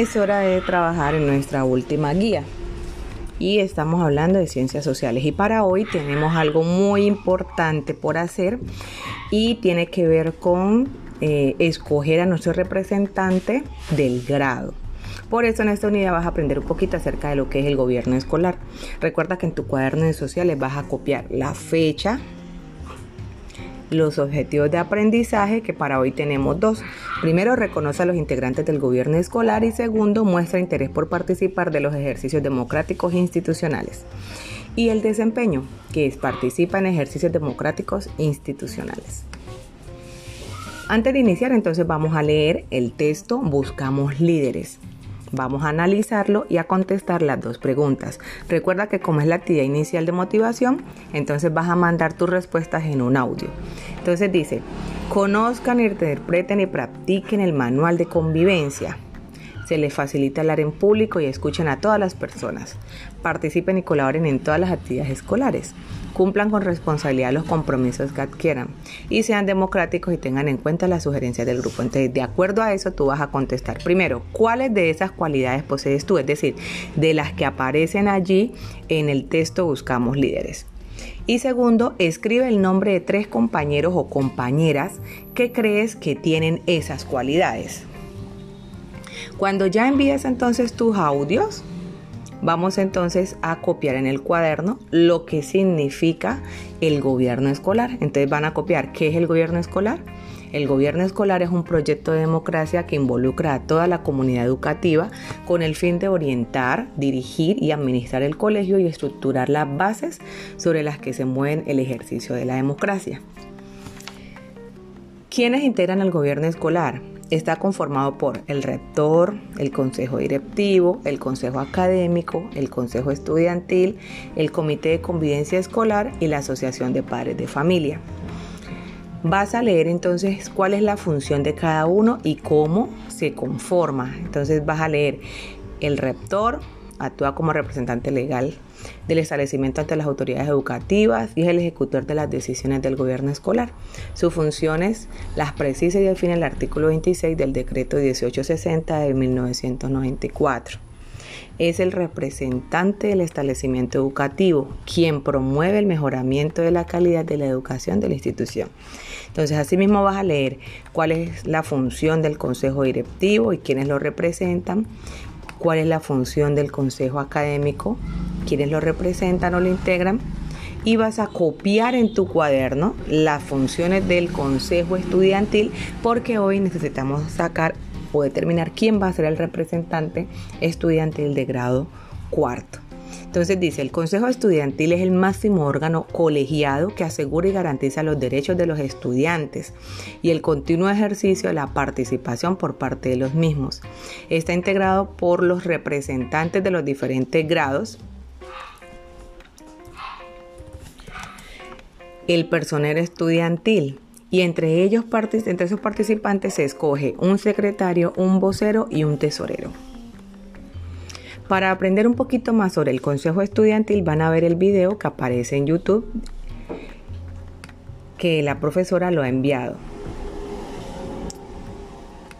es hora de trabajar en nuestra última guía. Y estamos hablando de ciencias sociales. Y para hoy tenemos algo muy importante por hacer y tiene que ver con eh, escoger a nuestro representante del grado. Por eso en esta unidad vas a aprender un poquito acerca de lo que es el gobierno escolar. Recuerda que en tu cuaderno de sociales vas a copiar la fecha, los objetivos de aprendizaje, que para hoy tenemos dos. Primero, reconoce a los integrantes del gobierno escolar y segundo, muestra interés por participar de los ejercicios democráticos institucionales. Y el desempeño, que es participa en ejercicios democráticos institucionales. Antes de iniciar, entonces vamos a leer el texto Buscamos líderes. Vamos a analizarlo y a contestar las dos preguntas. Recuerda que como es la actividad inicial de motivación, entonces vas a mandar tus respuestas en un audio. Entonces dice, conozcan, interpreten y practiquen el manual de convivencia. Se les facilita hablar en público y escuchen a todas las personas. Participen y colaboren en todas las actividades escolares cumplan con responsabilidad los compromisos que adquieran y sean democráticos y tengan en cuenta las sugerencias del grupo. Entonces, de acuerdo a eso, tú vas a contestar primero, ¿cuáles de esas cualidades posees tú? Es decir, de las que aparecen allí en el texto buscamos líderes. Y segundo, escribe el nombre de tres compañeros o compañeras que crees que tienen esas cualidades. Cuando ya envíes entonces tus audios, Vamos entonces a copiar en el cuaderno lo que significa el gobierno escolar. Entonces van a copiar qué es el gobierno escolar. El gobierno escolar es un proyecto de democracia que involucra a toda la comunidad educativa con el fin de orientar, dirigir y administrar el colegio y estructurar las bases sobre las que se mueve el ejercicio de la democracia. ¿Quiénes integran al gobierno escolar? Está conformado por el rector, el consejo directivo, el consejo académico, el consejo estudiantil, el comité de convivencia escolar y la asociación de padres de familia. Vas a leer entonces cuál es la función de cada uno y cómo se conforma. Entonces vas a leer el rector, actúa como representante legal del establecimiento ante las autoridades educativas y es el ejecutor de las decisiones del gobierno escolar. Sus funciones las precisa y define el artículo 26 del decreto 1860 de 1994 es el representante del establecimiento educativo, quien promueve el mejoramiento de la calidad de la educación de la institución. Entonces, asimismo vas a leer cuál es la función del consejo directivo y quiénes lo representan, cuál es la función del consejo académico, quiénes lo representan o lo integran, y vas a copiar en tu cuaderno las funciones del consejo estudiantil porque hoy necesitamos sacar o determinar quién va a ser el representante estudiantil de grado cuarto. Entonces dice, el Consejo Estudiantil es el máximo órgano colegiado que asegura y garantiza los derechos de los estudiantes y el continuo ejercicio de la participación por parte de los mismos. Está integrado por los representantes de los diferentes grados, el personal estudiantil, y entre ellos, entre esos participantes se escoge un secretario, un vocero y un tesorero. Para aprender un poquito más sobre el Consejo Estudiantil van a ver el video que aparece en YouTube que la profesora lo ha enviado.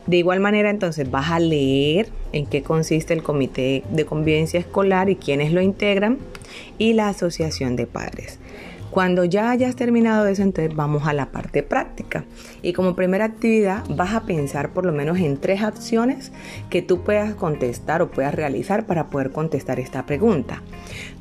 De igual manera, entonces vas a leer en qué consiste el Comité de Convivencia Escolar y quiénes lo integran y la Asociación de Padres. Cuando ya hayas terminado eso, entonces vamos a la parte práctica. Y como primera actividad vas a pensar por lo menos en tres acciones que tú puedas contestar o puedas realizar para poder contestar esta pregunta.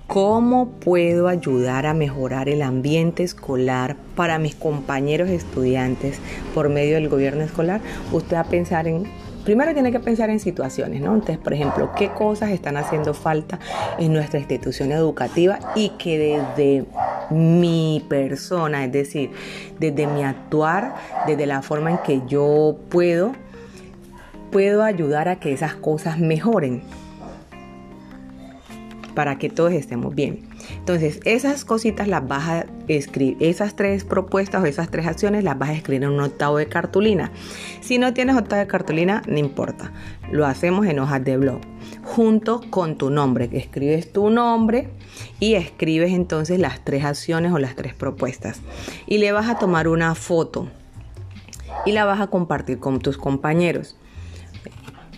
¿Cómo puedo ayudar a mejorar el ambiente escolar para mis compañeros estudiantes por medio del gobierno escolar? Usted va a pensar en primero tiene que pensar en situaciones, ¿no? Entonces, por ejemplo, ¿qué cosas están haciendo falta en nuestra institución educativa y que desde mi persona, es decir, desde mi actuar, desde la forma en que yo puedo, puedo ayudar a que esas cosas mejoren? para que todos estemos bien. Entonces, esas cositas las vas a escribir, esas tres propuestas o esas tres acciones las vas a escribir en un octavo de cartulina. Si no tienes octavo de cartulina, no importa, lo hacemos en hojas de blog, junto con tu nombre, escribes tu nombre y escribes entonces las tres acciones o las tres propuestas. Y le vas a tomar una foto y la vas a compartir con tus compañeros.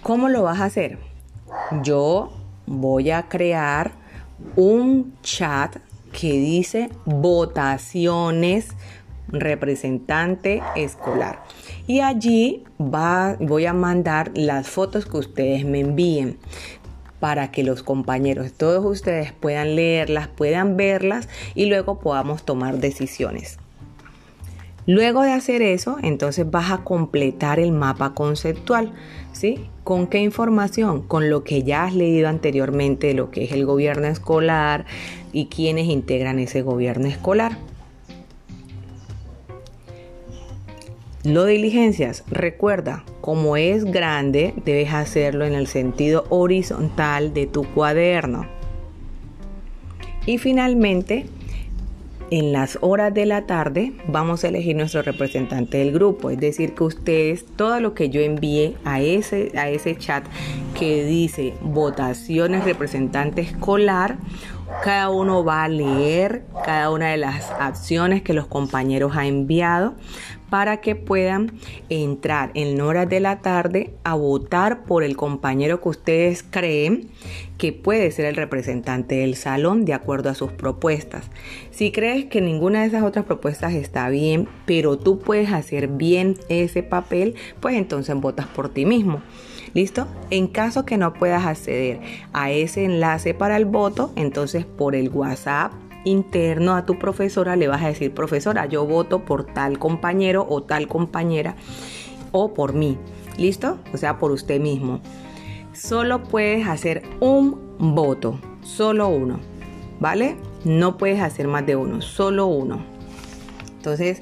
¿Cómo lo vas a hacer? yo voy a crear un chat que dice votaciones representante escolar. Y allí va, voy a mandar las fotos que ustedes me envíen para que los compañeros, todos ustedes puedan leerlas, puedan verlas y luego podamos tomar decisiones. Luego de hacer eso, entonces vas a completar el mapa conceptual, ¿sí? ¿Con qué información? Con lo que ya has leído anteriormente de lo que es el gobierno escolar y quienes integran ese gobierno escolar. Lo diligencias, recuerda, como es grande, debes hacerlo en el sentido horizontal de tu cuaderno. Y finalmente, en las horas de la tarde vamos a elegir nuestro representante del grupo. Es decir, que ustedes, todo lo que yo envíe a ese, a ese chat que dice votaciones representante escolar, cada uno va a leer cada una de las acciones que los compañeros han enviado para que puedan entrar en horas de la tarde a votar por el compañero que ustedes creen que puede ser el representante del salón de acuerdo a sus propuestas. Si crees que ninguna de esas otras propuestas está bien, pero tú puedes hacer bien ese papel, pues entonces votas por ti mismo. ¿Listo? En caso que no puedas acceder a ese enlace para el voto, entonces por el WhatsApp interno a tu profesora le vas a decir, profesora, yo voto por tal compañero o tal compañera o por mí. ¿Listo? O sea, por usted mismo. Solo puedes hacer un voto, solo uno, ¿vale? No puedes hacer más de uno, solo uno. Entonces,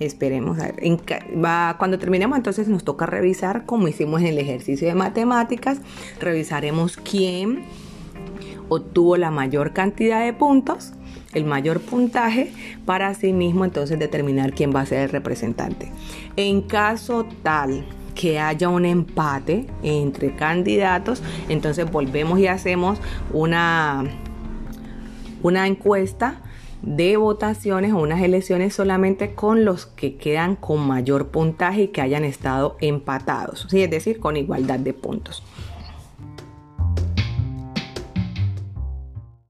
esperemos a ver. cuando terminemos, entonces nos toca revisar, como hicimos en el ejercicio de matemáticas, revisaremos quién obtuvo la mayor cantidad de puntos el mayor puntaje para así mismo entonces determinar quién va a ser el representante. En caso tal que haya un empate entre candidatos, entonces volvemos y hacemos una, una encuesta de votaciones o unas elecciones solamente con los que quedan con mayor puntaje y que hayan estado empatados, es decir, con igualdad de puntos.